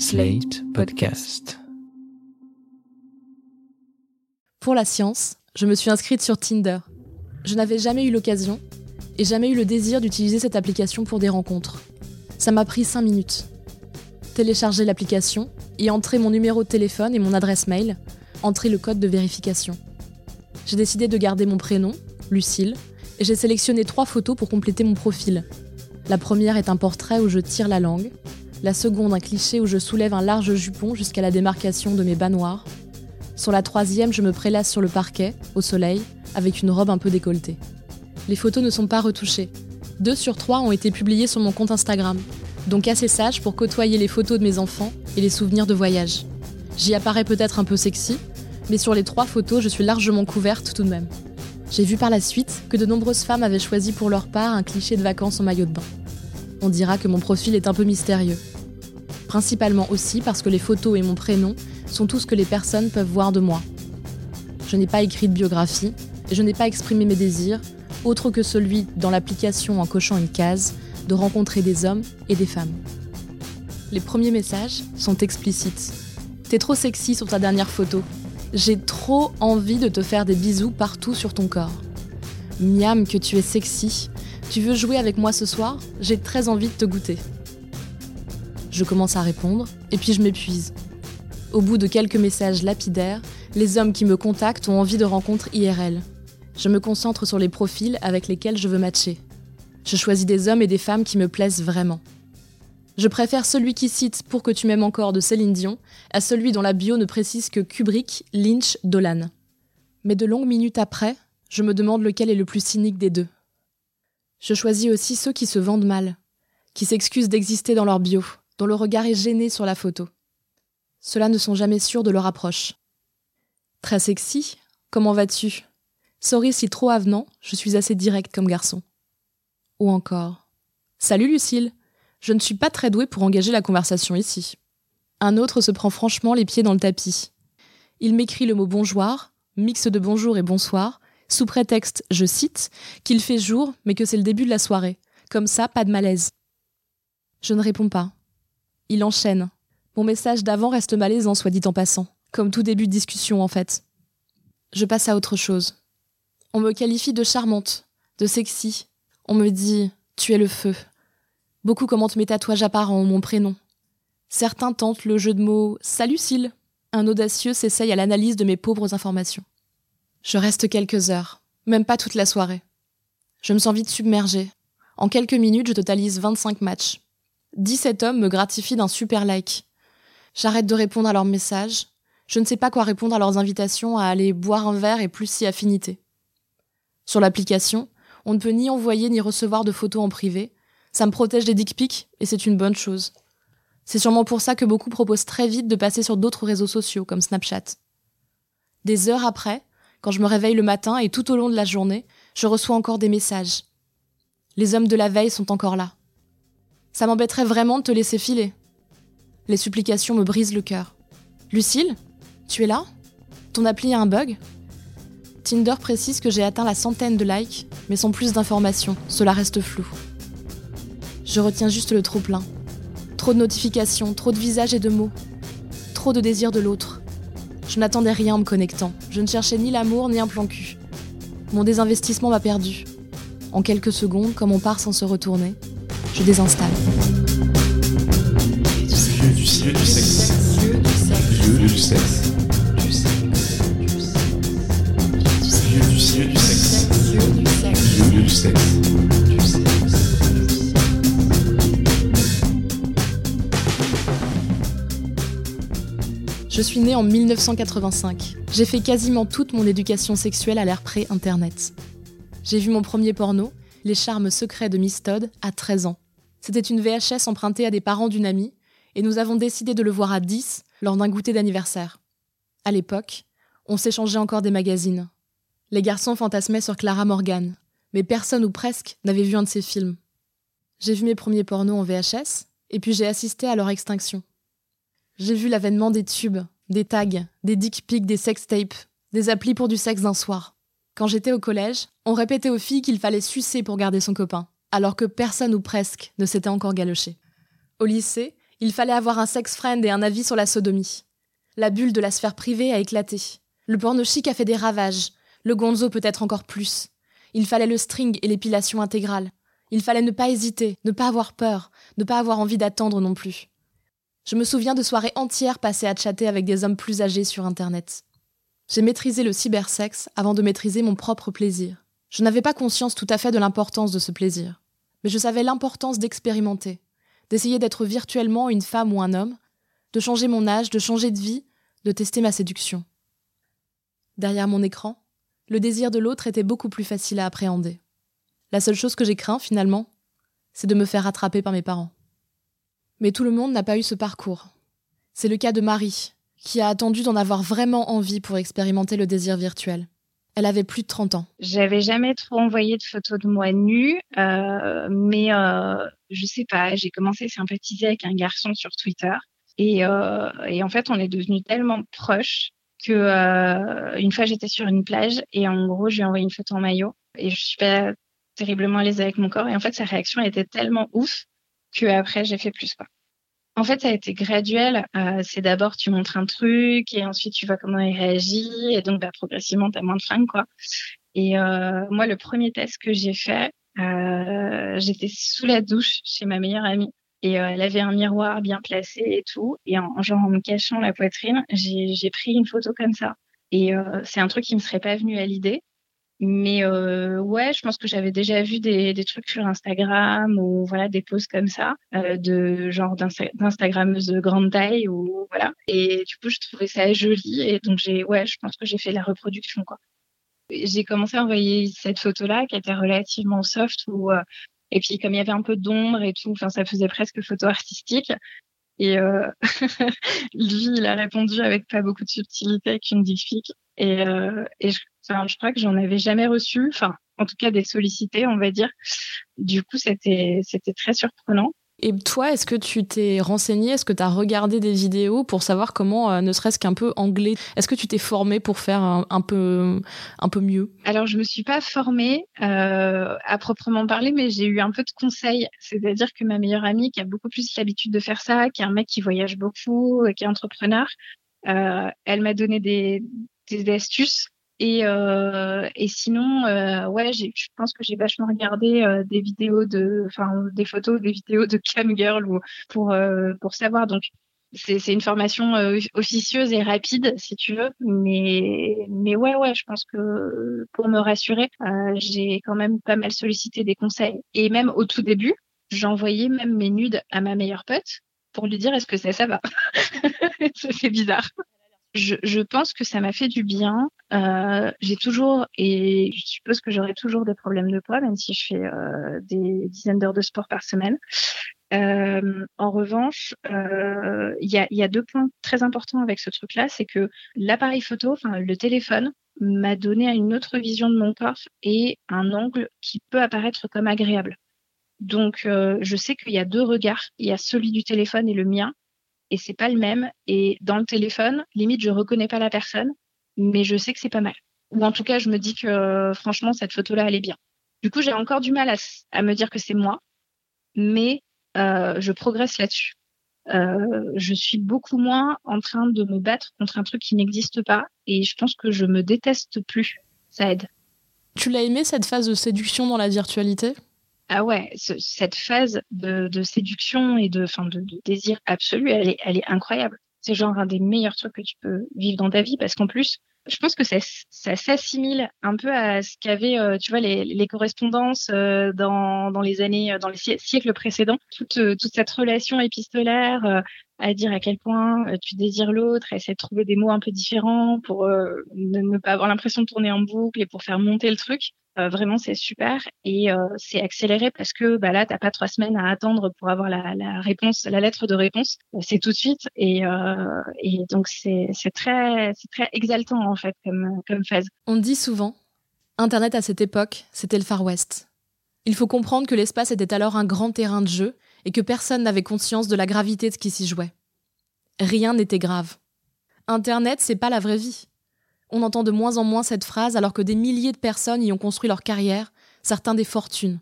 Slate Podcast. Pour la science, je me suis inscrite sur Tinder. Je n'avais jamais eu l'occasion et jamais eu le désir d'utiliser cette application pour des rencontres. Ça m'a pris 5 minutes. Télécharger l'application, y entrer mon numéro de téléphone et mon adresse mail, entrer le code de vérification. J'ai décidé de garder mon prénom, Lucille, et j'ai sélectionné trois photos pour compléter mon profil. La première est un portrait où je tire la langue, la seconde un cliché où je soulève un large jupon jusqu'à la démarcation de mes bas noirs. Sur la troisième, je me prélasse sur le parquet, au soleil, avec une robe un peu décolletée. Les photos ne sont pas retouchées. Deux sur trois ont été publiées sur mon compte Instagram, donc assez sage pour côtoyer les photos de mes enfants et les souvenirs de voyage. J'y apparais peut-être un peu sexy, mais sur les trois photos, je suis largement couverte tout de même. J'ai vu par la suite que de nombreuses femmes avaient choisi pour leur part un cliché de vacances en maillot de bain. On dira que mon profil est un peu mystérieux. Principalement aussi parce que les photos et mon prénom sont tout ce que les personnes peuvent voir de moi. Je n'ai pas écrit de biographie et je n'ai pas exprimé mes désirs, autre que celui, dans l'application en cochant une case, de rencontrer des hommes et des femmes. Les premiers messages sont explicites. T'es trop sexy sur ta dernière photo. J'ai trop envie de te faire des bisous partout sur ton corps. Miam que tu es sexy. Tu veux jouer avec moi ce soir? J'ai très envie de te goûter. Je commence à répondre, et puis je m'épuise. Au bout de quelques messages lapidaires, les hommes qui me contactent ont envie de rencontres IRL. Je me concentre sur les profils avec lesquels je veux matcher. Je choisis des hommes et des femmes qui me plaisent vraiment. Je préfère celui qui cite Pour que tu m'aimes encore de Céline Dion à celui dont la bio ne précise que Kubrick, Lynch, Dolan. Mais de longues minutes après, je me demande lequel est le plus cynique des deux. Je choisis aussi ceux qui se vendent mal, qui s'excusent d'exister dans leur bio, dont le regard est gêné sur la photo. Ceux-là ne sont jamais sûrs de leur approche. Très sexy, comment vas-tu? Sorry si trop avenant, je suis assez direct comme garçon. Ou encore Salut Lucille, je ne suis pas très douée pour engager la conversation ici. Un autre se prend franchement les pieds dans le tapis. Il m'écrit le mot bonjour, mix de bonjour et bonsoir, sous prétexte, je cite, qu'il fait jour, mais que c'est le début de la soirée. Comme ça, pas de malaise. Je ne réponds pas. Il enchaîne. Mon message d'avant reste malaisant, soit dit en passant. Comme tout début de discussion, en fait. Je passe à autre chose. On me qualifie de charmante, de sexy. On me dit Tu es le feu. Beaucoup commentent mes tatouages apparents, mon prénom. Certains tentent le jeu de mots Salut Lucille. Un audacieux s'essaye à l'analyse de mes pauvres informations. Je reste quelques heures, même pas toute la soirée. Je me sens vite submergée. En quelques minutes, je totalise 25 matchs. 17 hommes me gratifient d'un super like. J'arrête de répondre à leurs messages. Je ne sais pas quoi répondre à leurs invitations à aller boire un verre et plus si affinité. Sur l'application, on ne peut ni envoyer ni recevoir de photos en privé, ça me protège des dick pics et c'est une bonne chose. C'est sûrement pour ça que beaucoup proposent très vite de passer sur d'autres réseaux sociaux comme Snapchat. Des heures après, quand je me réveille le matin et tout au long de la journée, je reçois encore des messages. Les hommes de la veille sont encore là. Ça m'embêterait vraiment de te laisser filer. Les supplications me brisent le cœur. Lucille Tu es là? Ton appli a un bug? Tinder précise que j'ai atteint la centaine de likes, mais sans plus d'informations, cela reste flou. Je retiens juste le trop plein. Trop de notifications, trop de visages et de mots. Trop de désir de l'autre. Je n'attendais rien en me connectant. Je ne cherchais ni l'amour ni un plan cul. Mon désinvestissement m'a perdu. En quelques secondes, comme on part sans se retourner, je désinstalle. Je suis née en 1985. J'ai fait quasiment toute mon éducation sexuelle à l'ère pré-internet. J'ai vu mon premier porno, Les charmes secrets de Miss Todd, à 13 ans. C'était une VHS empruntée à des parents d'une amie, et nous avons décidé de le voir à 10 lors d'un goûter d'anniversaire. À l'époque, on s'échangeait encore des magazines. Les garçons fantasmaient sur Clara Morgan, mais personne ou presque n'avait vu un de ses films. J'ai vu mes premiers pornos en VHS, et puis j'ai assisté à leur extinction. J'ai vu l'avènement des tubes, des tags, des dick pics, des sex tapes, des applis pour du sexe d'un soir. Quand j'étais au collège, on répétait aux filles qu'il fallait sucer pour garder son copain, alors que personne ou presque ne s'était encore galoché. Au lycée, Il fallait avoir un sex friend et un avis sur la sodomie. La bulle de la sphère privée a éclaté. Le porno chic a fait des ravages. Le gonzo peut-être encore plus. Il fallait le string et l'épilation intégrale. Il fallait ne pas hésiter, ne pas avoir peur, ne pas avoir envie d'attendre non plus. Je me souviens de soirées entières passées à chatter avec des hommes plus âgés sur Internet. J'ai maîtrisé le cybersexe avant de maîtriser mon propre plaisir. Je n'avais pas conscience tout à fait de l'importance de ce plaisir, mais je savais l'importance d'expérimenter, d'essayer d'être virtuellement une femme ou un homme, de changer mon âge, de changer de vie, de tester ma séduction. Derrière mon écran, le désir de l'autre était beaucoup plus facile à appréhender. La seule chose que j'ai craint, finalement, c'est de me faire rattraper par mes parents. Mais tout le monde n'a pas eu ce parcours. C'est le cas de Marie, qui a attendu d'en avoir vraiment envie pour expérimenter le désir virtuel. Elle avait plus de 30 ans. J'avais jamais trop envoyé de photos de moi nue, euh, mais euh, je sais pas, j'ai commencé à sympathiser avec un garçon sur Twitter. Et, euh, en fait, on est devenus tellement proches que euh, une fois j'étais sur une plage et en gros, je lui ai envoyé une photo en maillot et je suis pas terriblement à l'aise avec mon corps. Et en fait, sa réaction était tellement ouf que après, j'ai fait plus quoi. En fait, ça a été graduel. Euh, c'est d'abord tu montres un truc et ensuite tu vois comment il réagit et donc bah, progressivement tu as moins de fringues quoi. Et euh, moi, le premier test que j'ai fait, euh, j'étais sous la douche chez ma meilleure amie et euh, elle avait un miroir bien placé et tout. Et en, genre en me cachant la poitrine, j'ai pris une photo comme ça. Et euh, c'est un truc qui me serait pas venu à l'idée. Mais euh, ouais, je pense que j'avais déjà vu des, trucs sur Instagram ou voilà des posts comme ça euh, de genre d'Instagrammeuses de grande taille ou voilà. Et du coup, je trouvais ça joli et donc j'ai ouais, je pense que j'ai fait la reproduction quoi. J'ai commencé à envoyer cette photo-là qui était relativement soft ou euh, et puis comme il y avait un peu d'ombre et tout, enfin ça faisait presque photo artistique. Et euh, lui, il a répondu avec pas beaucoup de subtilité, avec une dick Et, euh, et je, je crois que j'en avais jamais reçu, enfin, en tout cas des sollicités, on va dire. Du coup, c'était, c'était très surprenant. Et toi, est-ce que tu t'es renseigné Est-ce que tu as regardé des vidéos pour savoir comment, euh, ne serait-ce qu'un peu anglais Est-ce que tu t'es formé pour faire un, peu, un peu mieux? Alors, je me suis pas formée euh, à proprement parler, mais j'ai eu un peu de conseils. C'est-à-dire que ma meilleure amie, qui a beaucoup plus l'habitude de faire ça, qui est un mec qui voyage beaucoup, qui est entrepreneur, euh, elle m'a donné des, des astuces et, euh, et sinon, euh, ouais, je pense que j'ai vachement regardé euh, des vidéos de, enfin, des photos, des vidéos de cam girl ou pour euh, pour savoir. Donc, c'est une formation euh, officieuse et rapide, si tu veux. Mais mais ouais, ouais, je pense que pour me rassurer, j'ai quand même pas mal sollicité des conseils. Et même au tout début, j'envoyais même mes nudes à ma meilleure pote pour lui dire est-ce que ça ça va? c'est bizarre je, je, pense que ça m'a fait du bien. Euh, j'ai toujours, et je suppose que j'aurai toujours des problèmes de poids, même si je fais euh, des dizaines d'heures de sport par semaine. Euh, en revanche, euh, il y, a, y, a, deux points très importants avec ce truc-là, c'est que l'appareil photo, enfin le téléphone, m'a donné une autre vision de mon corps et un angle qui peut apparaître comme agréable. Donc, euh, je sais qu'il y a deux regards. Il y a celui du téléphone et le mien et c'est pas le même. Et dans le téléphone, limite, je reconnais pas la personne, mais je sais que c'est pas mal. Ou en tout cas, je me dis que franchement, cette photo-là, elle est bien. Du coup, j'ai encore du mal à, me dire que c'est moi, mais euh, je progresse là-dessus. Euh, je suis beaucoup moins en train de me battre contre un truc qui n'existe pas, et je pense que je me déteste plus. Ça aide. Tu l'as aimé cette phase de séduction dans la virtualité? Ah ouais, cette phase de, de, séduction et de, fin de, de, désir absolu, elle est, elle est incroyable. C'est genre un des meilleurs trucs que tu peux vivre dans ta vie parce qu'en plus, je pense que ça, ça s'assimile un peu à ce qu'avaient, euh, tu vois, les, les correspondances euh, dans, dans les années, euh, dans les siècles précédents. Toute, toute cette relation épistolaire à dire à quel point tu désires l'autre, essayer de trouver des mots un peu différents pour ne, pas avoir l'impression de tourner en boucle et pour faire monter le truc. Euh, vraiment, c'est super et euh, c'est accéléré parce que bah, là, t'as pas trois semaines à attendre pour avoir la, réponse, la lettre de réponse. Euh, c'est tout de suite et, donc c'est très, c'est très exaltant en fait comme, comme phase. On dit souvent, Internet à cette époque, c'était le Far West. Il faut comprendre que l'espace était alors un grand terrain de jeu et que personne n'avait conscience de la gravité de ce qui s'y jouait. Rien n'était grave. Internet, c'est pas la vraie vie. On entend de moins en moins cette phrase alors que des milliers de personnes y ont construit leur carrière, certains des fortunes,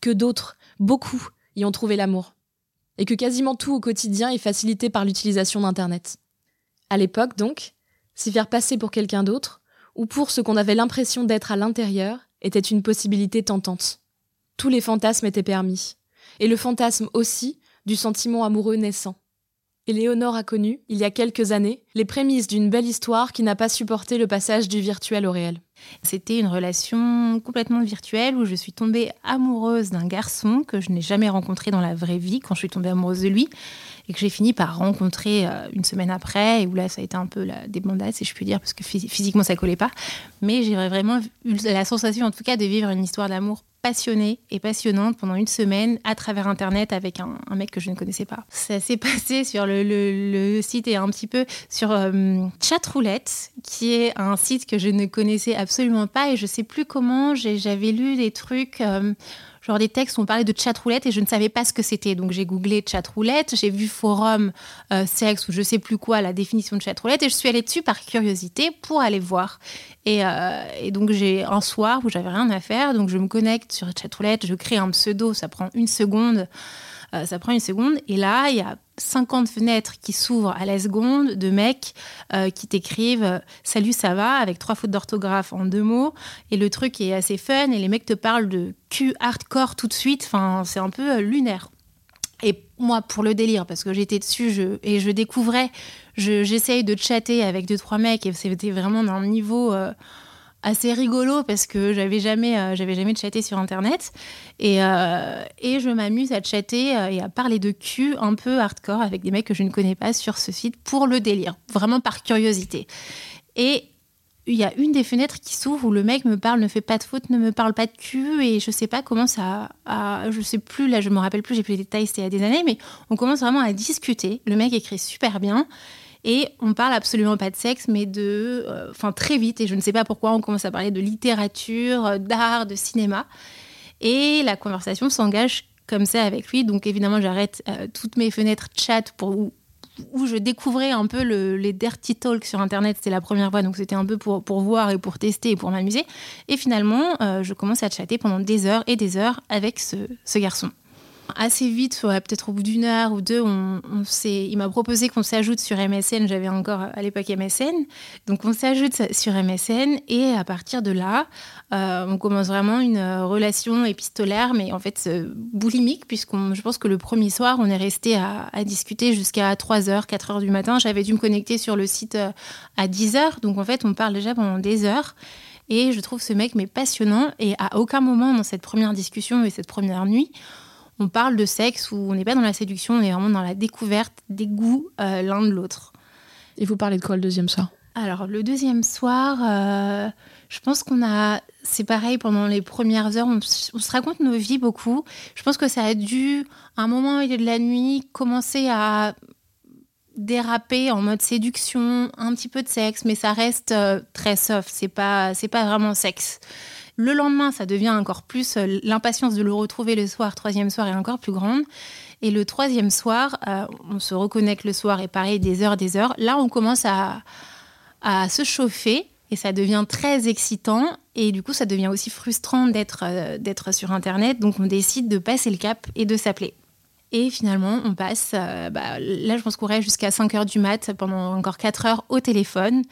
que d'autres, beaucoup, y ont trouvé l'amour. et que quasiment tout au quotidien est facilité par l'utilisation d'Internet. À l'époque, donc, s'y faire passer pour quelqu'un d'autre, ou pour ce qu'on avait l'impression d'être à l'intérieur, était une possibilité tentante. Tous les fantasmes étaient permis, et le fantasme aussi du sentiment amoureux naissant. Éléonore a connu, il y a quelques années, les prémices d'une belle histoire qui n'a pas supporté le passage du virtuel au réel. C'était une relation complètement virtuelle où je suis tombée amoureuse d'un garçon que je n'ai jamais rencontré dans la vraie vie quand je suis tombée amoureuse de lui et que j'ai fini par rencontrer euh, une semaine après et où là ça a été un peu la débandade si je puis dire parce que physiquement ça collait pas mais j'ai vraiment eu la sensation en tout cas de vivre une histoire d'amour passionnée et passionnante pendant une semaine à travers Internet avec un, mec que je ne connaissais pas. Ça s'est passé sur le, site et un petit peu sur euh, Chatroulette, qui est un site que je ne connaissais absolument pas et je sais plus comment. J'avais lu des trucs. Euh, genre des textes où on parlait de chatroulette et je ne savais pas ce que c'était. Donc j'ai googlé chatroulette, j'ai vu forum euh, sexe ou je sais plus quoi, la définition de chatroulette et je suis allée dessus par curiosité pour aller voir. Et, euh, et donc j'ai un soir où j'avais rien à faire, donc je me connecte sur chatroulette, je crée un pseudo, ça prend une seconde. Euh, ça prend une seconde. Et là, il y a 50 fenêtres qui s'ouvrent à la seconde de mecs euh, qui t'écrivent euh, Salut, ça va? Avec trois fautes d'orthographe en deux mots. Et le truc est assez fun. Et les mecs te parlent de cul hardcore tout de suite. Enfin, c'est un peu lunaire. Et moi, pour le délire, parce que j'étais dessus je, et je découvrais, j'essaye de chatter avec deux, trois mecs et c'était vraiment d'un niveau assez rigolo parce que j'avais jamais, euh, j'avais jamais chatté sur Internet. Et, euh, et je m'amuse à chatter euh, et à parler de cul un peu hardcore avec des mecs que je ne connais pas sur ce site pour le délire, vraiment par curiosité. Et il y a une des fenêtres qui s'ouvre où le mec me parle, ne fait pas de faute, ne me parle pas de cul et je sais pas comment ça, a, je sais plus là, je me rappelle plus, j'ai plus les détails, c'était il y a des années, mais on commence vraiment à discuter. Le mec écrit super bien et on parle absolument pas de sexe, mais de. Euh, enfin, très vite, et je ne sais pas pourquoi, on commence à parler de littérature, euh, d'art, de cinéma. Et la conversation s'engage comme ça avec lui. Donc, évidemment, j'arrête euh, toutes mes fenêtres chat pour, où, je découvrais un peu les dirty talks sur Internet. C'était la première fois, donc c'était un peu pour, pour voir et pour tester et pour m'amuser. Et finalement, je commence à chatter pendant des heures et des heures avec ce garçon assez vite, peut-être au bout d'une heure ou deux, on, il m'a proposé qu'on s'ajoute sur MSN. J'avais encore à l'époque MSN. Donc on s'ajoute sur MSN et à partir de là, euh, on commence vraiment une relation épistolaire, mais en fait boulimique, puisqu'on, je pense que le premier soir, on est resté à, discuter jusqu'à 3h, 4h du matin. J'avais dû me connecter sur le site euh, à 10h. Donc en fait, on parle déjà pendant des heures. Et je trouve ce mec mais passionnant. Et à aucun moment dans cette première discussion et cette première nuit, on parle de sexe où on n'est pas dans la séduction, on est vraiment dans la découverte des goûts euh, l'un de l'autre. Et vous parlez de quoi le deuxième soir? Alors le deuxième soir, euh, je pense qu'on a, c'est pareil pendant les premières heures, on, se raconte nos vies beaucoup. Je pense que ça a dû, à un moment au milieu de la nuit, commencer à déraper en mode séduction, un petit peu de sexe, mais ça reste euh, très soft. C'est pas, c'est pas vraiment sexe. Le lendemain, ça devient encore plus, euh, l'impatience de le retrouver le soir, troisième soir, est encore plus grande. Et le troisième soir, euh, on se reconnecte le soir et pareil, des heures, des heures. Là, on commence à, se chauffer et ça devient très excitant. Et du coup, ça devient aussi frustrant d'être euh, d'être sur Internet. Donc, on décide de passer le cap et de s'appeler. Et finalement, on passe, bah, là, je pense qu'on reste jusqu'à 5 heures du mat pendant encore 4 heures au téléphone.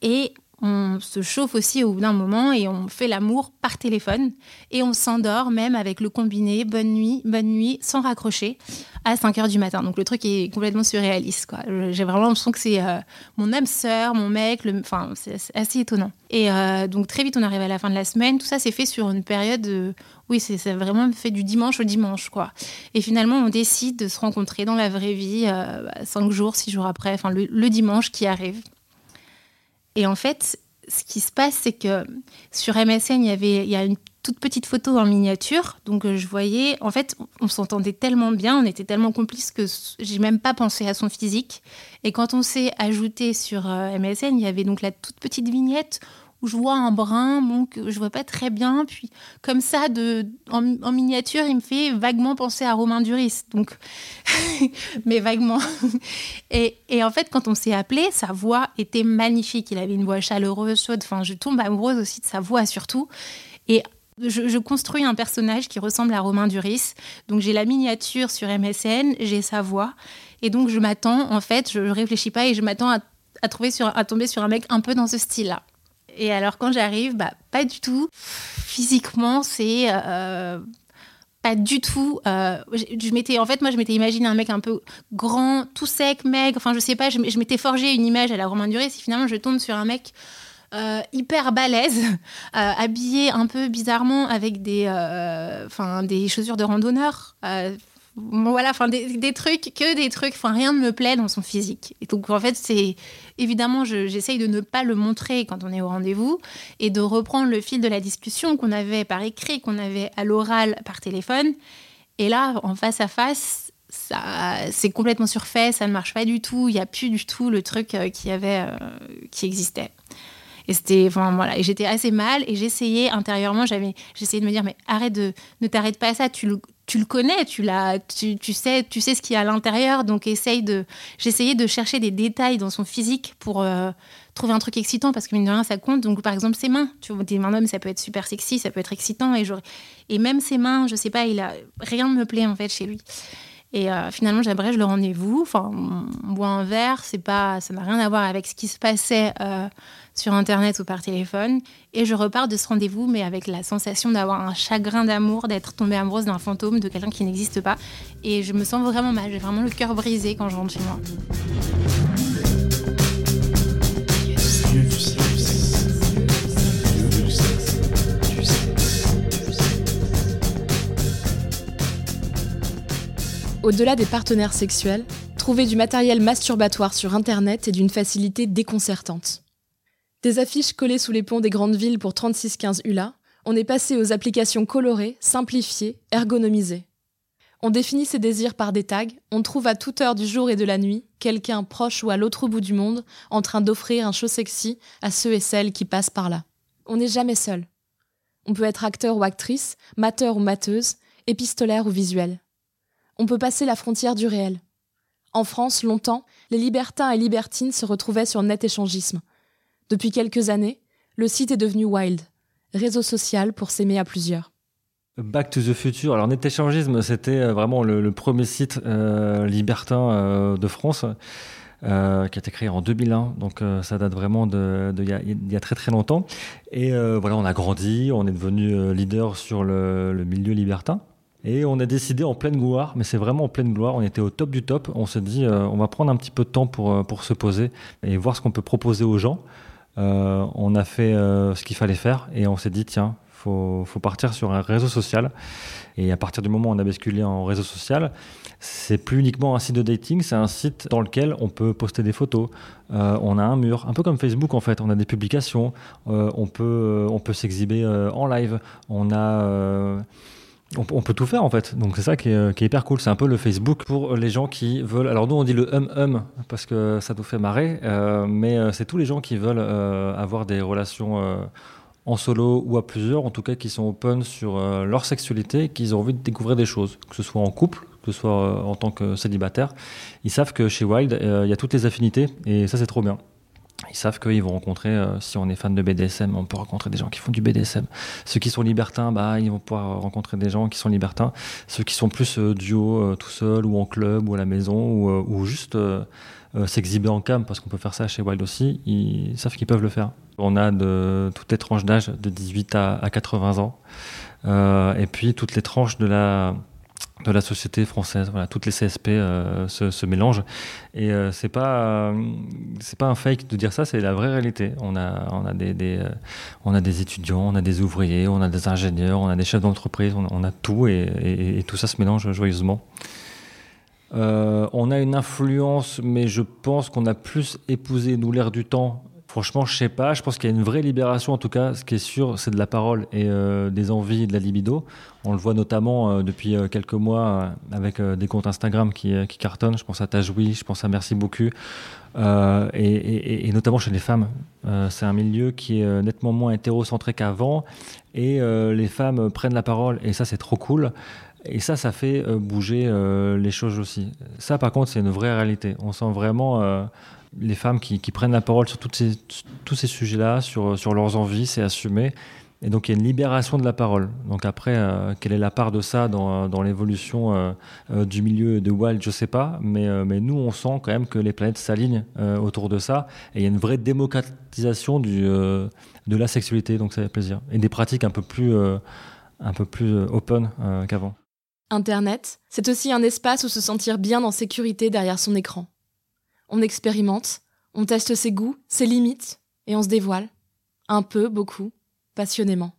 Et on se chauffe aussi au bout d'un moment et on fait l'amour par téléphone et on s'endort même avec le combiné bonne nuit, bonne nuit sans raccrocher à 5 heures du matin. Donc le truc est complètement surréaliste. J'ai vraiment l'impression que c'est euh, mon âme sœur, mon mec, le... enfin c'est assez étonnant. Et euh, donc très vite on arrive à la fin de la semaine. Tout ça c'est fait sur une période, oui c'est vraiment fait du dimanche au dimanche quoi. Et finalement on décide de se rencontrer dans la vraie vie 5 euh, jours, 6 jours après, enfin le dimanche qui arrive. Et en fait, ce qui se passe, c'est que sur MSN, il y avait il y a une toute petite photo en miniature. Donc euh, je voyais, en fait, on s'entendait tellement bien, on était tellement complices que j'ai même pas pensé à son physique. Et quand on s'est ajouté sur euh, MSN, il y avait donc la toute petite vignette où je vois un brin, bon, que je vois pas très bien. Puis, comme ça, en, miniature, il me fait vaguement penser à Romain Duris. Donc, mais vaguement. Et, en fait, quand on s'est appelé, sa voix était magnifique. Il avait une voix chaleureuse, chaude. Enfin, je tombe amoureuse aussi de sa voix, surtout. Et Je, construis un personnage qui ressemble à Romain Duris. Donc j'ai la miniature sur MSN, j'ai sa voix. Et donc je m'attends, en fait, je ne réfléchis pas et je m'attends à, à tomber sur un mec un peu dans ce style-là. Et alors quand j'arrive, bah, pas du tout. Physiquement, c'est... Euh, pas du tout. Euh, je, m'étais, en fait, moi, je m'étais imaginé un mec un peu grand, tout sec, maigre. Enfin, je sais pas, je, m'étais forgé une image à la Romain Duris. Et finalement, je tombe sur un mec euh, hyper balèze, habillé un peu bizarrement avec des, des chaussures de randonneur. Voilà, enfin des, trucs, que des trucs, enfin rien ne me plaît dans son physique. Et donc en fait, c'est évidemment, j'essaye de ne pas le montrer quand on est au rendez-vous et de reprendre le fil de la discussion qu'on avait par écrit, qu'on avait à l'oral par téléphone. Et là, en face à face, ça, c'est complètement surfait, ça ne marche pas du tout. Il n'y a plus du tout le truc qui avait, qui existait. Et c'était, enfin voilà, j'étais assez mal et j'essayais intérieurement, j'avais, j'essayais de me dire mais arrête de, ne t'arrête pas à ça, tu le, tu le connais, tu l'as, tu, sais, tu sais ce qu'il y a à l'intérieur, donc de, j'essayais de chercher des détails dans son physique pour euh, trouver un truc excitant parce que mine de rien ça compte. Donc par exemple ses mains, tu vois, des mains d'homme ça peut être super sexy, ça peut être excitant et et même ses mains, je sais pas, il a rien ne me plaît en fait chez lui. Et euh, finalement, j'abrège le rendez-vous. Enfin, on boit un verre, c'est pas, ça n'a rien à voir avec ce qui se passait euh, sur Internet ou par téléphone. Et je repars de ce rendez-vous, mais avec la sensation d'avoir un chagrin d'amour, d'être tombée amoureuse d'un fantôme, de quelqu'un qui n'existe pas. Et je me sens vraiment mal. J'ai vraiment le cœur brisé quand je rentre chez moi. Au-delà des partenaires sexuels, trouver du matériel masturbatoire sur Internet est d'une facilité déconcertante. Des affiches collées sous les ponts des grandes villes pour 3615 ULA, on est passé aux applications colorées, simplifiées, ergonomisées. On définit ses désirs par des tags, on trouve à toute heure du jour et de la nuit quelqu'un proche ou à l'autre bout du monde en train d'offrir un show sexy à ceux et celles qui passent par là. On n'est jamais seul. On peut être acteur ou actrice, mateur ou mateuse, épistolaire ou visuel on peut passer la frontière du réel. En France, longtemps, les libertins et libertines se retrouvaient sur net échangisme. Depuis quelques années, le site est devenu Wild, réseau social pour s'aimer à plusieurs. Back to the Future. Alors, Net Échangisme, c'était euh, vraiment le, premier site euh, libertin euh, de France. qui a été créé en 2001, donc ça date vraiment de, il y, a très très longtemps. Et voilà, on a grandi, on est devenu leader sur le milieu libertin. Et on a décidé en pleine gloire, mais c'est vraiment en pleine gloire, on était au top du top. On s'est dit, euh, on va prendre un petit peu de temps pour, euh, pour se poser et voir ce qu'on peut proposer aux gens. Euh, on a fait ce qu'il fallait faire et on s'est dit, tiens, faut, faut partir sur un réseau social. Et à partir du moment où on a basculé en réseau social, c'est plus uniquement un site de dating, c'est un site dans lequel on peut poster des photos. on a un mur, un peu comme Facebook en fait. On a des publications, on peut, on peut s'exhiber en live. On a on, peut tout faire en fait. Donc c'est ça qui est, hyper cool. C'est un peu le Facebook pour les gens qui veulent. Alors nous on dit le hum hum parce que ça nous fait marrer, euh, mais euh, c'est tous les gens qui veulent euh, avoir des relations en solo ou à plusieurs, en tout cas qui sont open sur leur sexualité, qui ont envie de découvrir des choses, que ce soit en couple, que ce soit en tant que célibataire. Ils savent que chez Wild il y a toutes les affinités et ça c'est trop bien. Ils savent qu'ils vont rencontrer, euh, si on est fan de BDSM, on peut rencontrer des gens qui font du BDSM. Ceux qui sont libertins, bah, ils vont pouvoir rencontrer des gens qui sont libertins. Ceux qui sont plus euh, duo, euh, tout seul, ou en club, ou à la maison, ou, ou juste s'exhiber en cam, parce qu'on peut faire ça chez Wild aussi, ils savent qu'ils peuvent le faire. On a de toutes les tranches d'âge, de 18 à, à 80 ans. et puis toutes les tranches de la de la société française. Voilà, toutes les CSP euh, se, se, mélangent et euh, c'est pas euh, pas un fake de dire ça, c'est la vraie réalité. On a on a des, des on a des étudiants, on a des ouvriers, on a des ingénieurs, on a des chefs d'entreprise, on, a tout et, et, et, tout ça se mélange joyeusement. on a une influence, mais je pense qu'on a plus épousé nous l'air du temps Franchement, je sais pas. Je pense qu'il y a une vraie libération. En tout cas, ce qui est sûr, c'est de la parole et euh, des envies et de la libido. On le voit notamment euh, depuis euh, quelques mois avec des comptes Instagram qui, cartonnent. Je pense à Tajoui, je pense à Merci beaucoup. Et, et, notamment chez les femmes. c'est un milieu qui est nettement moins hétérocentré qu'avant. Et les femmes prennent la parole. Et ça, c'est trop cool. Et ça, ça fait bouger les choses aussi. Ça, par contre, c'est une vraie réalité. On sent vraiment les femmes qui, prennent la parole sur toutes ces, tous ces sujets-là, sur, sur leurs envies, c'est assumé. Et donc il y a une libération de la parole. Donc après, euh, quelle est la part de ça dans, dans l'évolution euh, euh, du milieu de Wild, je sais pas. Mais, mais nous, on sent quand même que les planètes s'alignent autour de ça. Et il y a une vraie démocratisation du, de la sexualité, donc ça fait plaisir. Et des pratiques un peu plus, un peu plus open qu'avant. Internet, c'est aussi un espace où se sentir bien en sécurité derrière son écran. On expérimente, on teste ses goûts, ses limites, et on se dévoile. Un peu, beaucoup passionnément.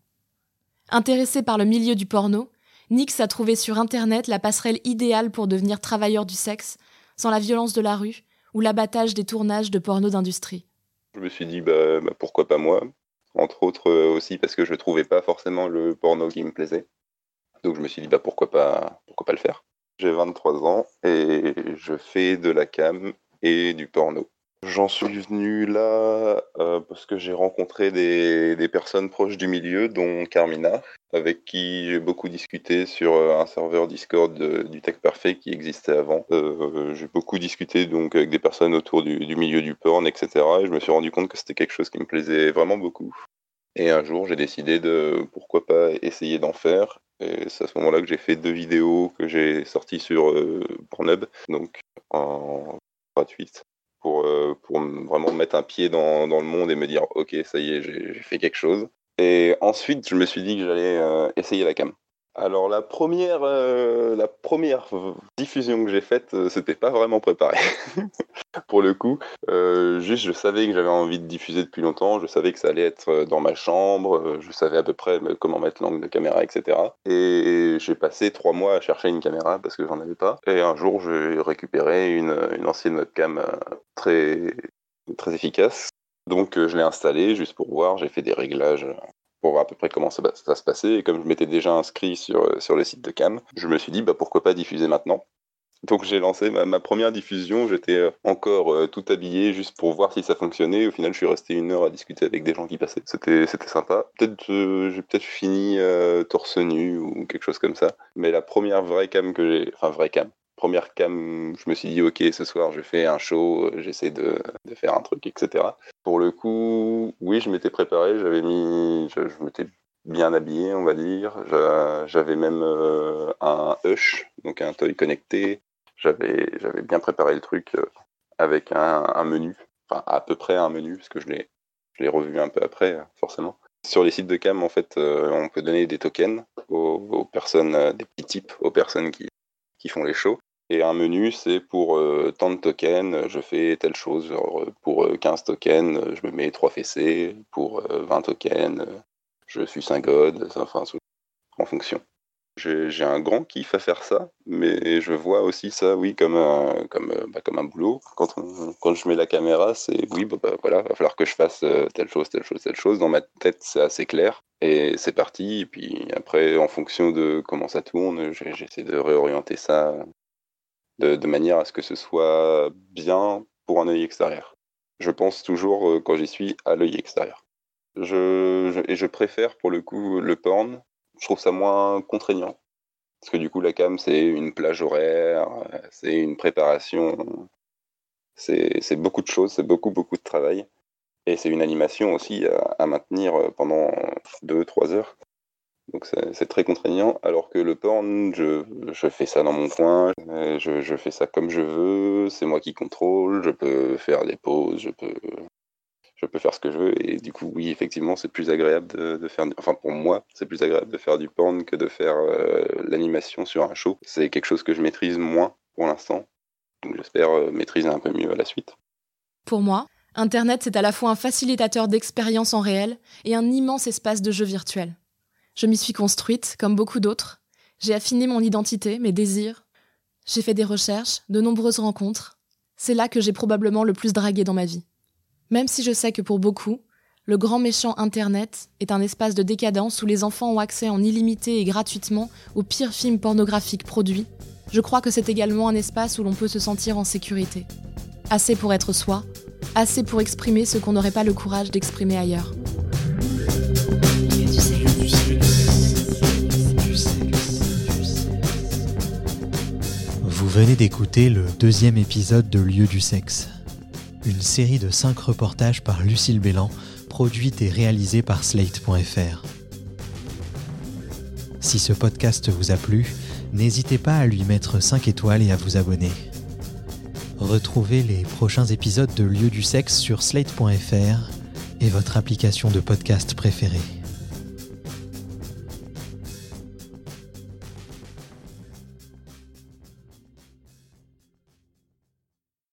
Intéressé par le milieu du porno, Nix a trouvé sur Internet la passerelle idéale pour devenir travailleur du sexe, sans la violence de la rue ou l'abattage des tournages de porno d'industrie. Je me suis dit, bah, bah pourquoi pas moi? Entre autres euh, aussi parce que je ne trouvais pas forcément le porno qui me plaisait. Donc je me suis dit, bah, pourquoi, pas, pourquoi pas le faire? J'ai 23 ans et je fais de la cam et du porno. J'en suis venu là euh, parce que j'ai rencontré des, des, personnes proches du milieu, dont Carmina, avec qui j'ai beaucoup discuté sur euh, un serveur Discord du Tech Parfait qui existait avant. Euh, j'ai beaucoup discuté donc avec des personnes autour du, milieu du porn, etc. Et je me suis rendu compte que c'était quelque chose qui me plaisait vraiment beaucoup. Et un jour, j'ai décidé de pourquoi pas essayer d'en faire. Et c'est à ce moment-là que j'ai fait deux vidéos que j'ai sorties sur euh, Pornhub, donc en gratuite pour, euh, pour vraiment mettre un pied dans, dans, le monde et me dire ok ça y est j'ai fait quelque chose. Et ensuite je me suis dit que j'allais euh, essayer la cam alors la première, euh, la première diffusion que j'ai faite, euh, c'était pas vraiment préparé. Pour le coup, euh, juste je savais que j'avais envie de diffuser depuis longtemps, je savais que ça allait être dans ma chambre, je savais à peu près comment mettre l'angle de caméra, etc. Et j'ai passé trois mois à chercher une caméra parce que j'en avais pas. Et un jour, j'ai récupéré une, une ancienne webcam très, très efficace. Donc je l'ai installée juste pour voir, j'ai fait des réglages pour voir à peu près comment ça, se passait. Et comme je m'étais déjà inscrit sur, euh, sur le site de Cam, je me suis dit bah, pourquoi pas diffuser maintenant. Donc j'ai lancé ma, première diffusion, j'étais euh, encore euh, tout habillé juste pour voir si ça fonctionnait. Au final, je suis resté une heure à discuter avec des gens qui passaient. C'était c'était sympa. Peut-être j'ai peut-être fini torse nu ou quelque chose comme ça. Mais la première vraie cam que j'ai, enfin vraie cam, première cam, je me suis dit, ok, ce soir, je fais un show, euh, j'essaie de, faire un truc, etc. Pour le coup, oui, je m'étais préparé, j'avais mis, je, m'étais bien habillé, on va dire. J'avais même euh, un Hush, donc un toy connecté. J'avais bien préparé le truc euh, avec un, menu, enfin à peu près un menu, parce que je l'ai revu un peu après, forcément. Sur les sites de cam, en fait, on peut donner des tokens aux, personnes, des petits types aux personnes qui, qui font les shows. Et un menu, c'est pour euh, tant de tokens, je fais telle chose. Genre, pour 15 euh, tokens, je me mets 3 fessées. Pour 20 euh, tokens, je suis un god. Enfin, en fonction. J'ai un grand kiff à faire ça, mais je vois aussi ça, oui, comme un, comme, bah, comme un boulot. Quand, quand je mets la caméra, c'est oui, bah, bah, voilà, va falloir que je fasse telle chose, telle chose, telle chose. Dans ma tête, c'est assez clair. Et c'est parti. Et puis après, en fonction de comment ça tourne, j'essaie de réorienter ça de, manière à ce que ce soit bien pour un œil extérieur. Je pense toujours, euh, quand j'y suis, à l'œil extérieur. Je, et je préfère pour le coup le porn. Je trouve ça moins contraignant. Parce que du coup, la cam, c'est une plage horaire, c'est une préparation, c'est beaucoup de choses, c'est beaucoup, beaucoup de travail. Et c'est une animation aussi à, à maintenir pendant 2-3 heures. Donc c'est très contraignant, alors que le porn, je, je, fais ça dans mon coin, je, je fais ça comme je veux, c'est moi qui contrôle, je peux faire des pauses, je peux, je peux faire ce que je veux, et du coup, oui, effectivement, c'est plus agréable de, de, faire, enfin pour moi, c'est plus agréable de faire du porn que de faire euh, l'animation sur un show. C'est quelque chose que je maîtrise moins pour l'instant, donc j'espère euh, maîtriser un peu mieux à la suite. Pour moi, Internet, c'est à la fois un facilitateur d'expérience en réel et un immense espace de jeu virtuel. Je m'y suis construite, comme beaucoup d'autres. J'ai affiné mon identité, mes désirs. J'ai fait des recherches, de nombreuses rencontres. C'est là que j'ai probablement le plus dragué dans ma vie. Même si je sais que pour beaucoup, le grand méchant Internet est un espace de décadence où les enfants ont accès en illimité et gratuitement aux pires films pornographiques produits, je crois que c'est également un espace où l'on peut se sentir en sécurité. Assez pour être soi, assez pour exprimer ce qu'on n'aurait pas le courage d'exprimer ailleurs. Venez d'écouter le deuxième épisode de Lieu du sexe, une série de cinq reportages par Lucille Bélan, produite et réalisée par Slate.fr. Si ce podcast vous a plu, n'hésitez pas à lui mettre 5 étoiles et à vous abonner. Retrouvez les prochains épisodes de Lieu du sexe sur slate.fr et votre application de podcast préférée.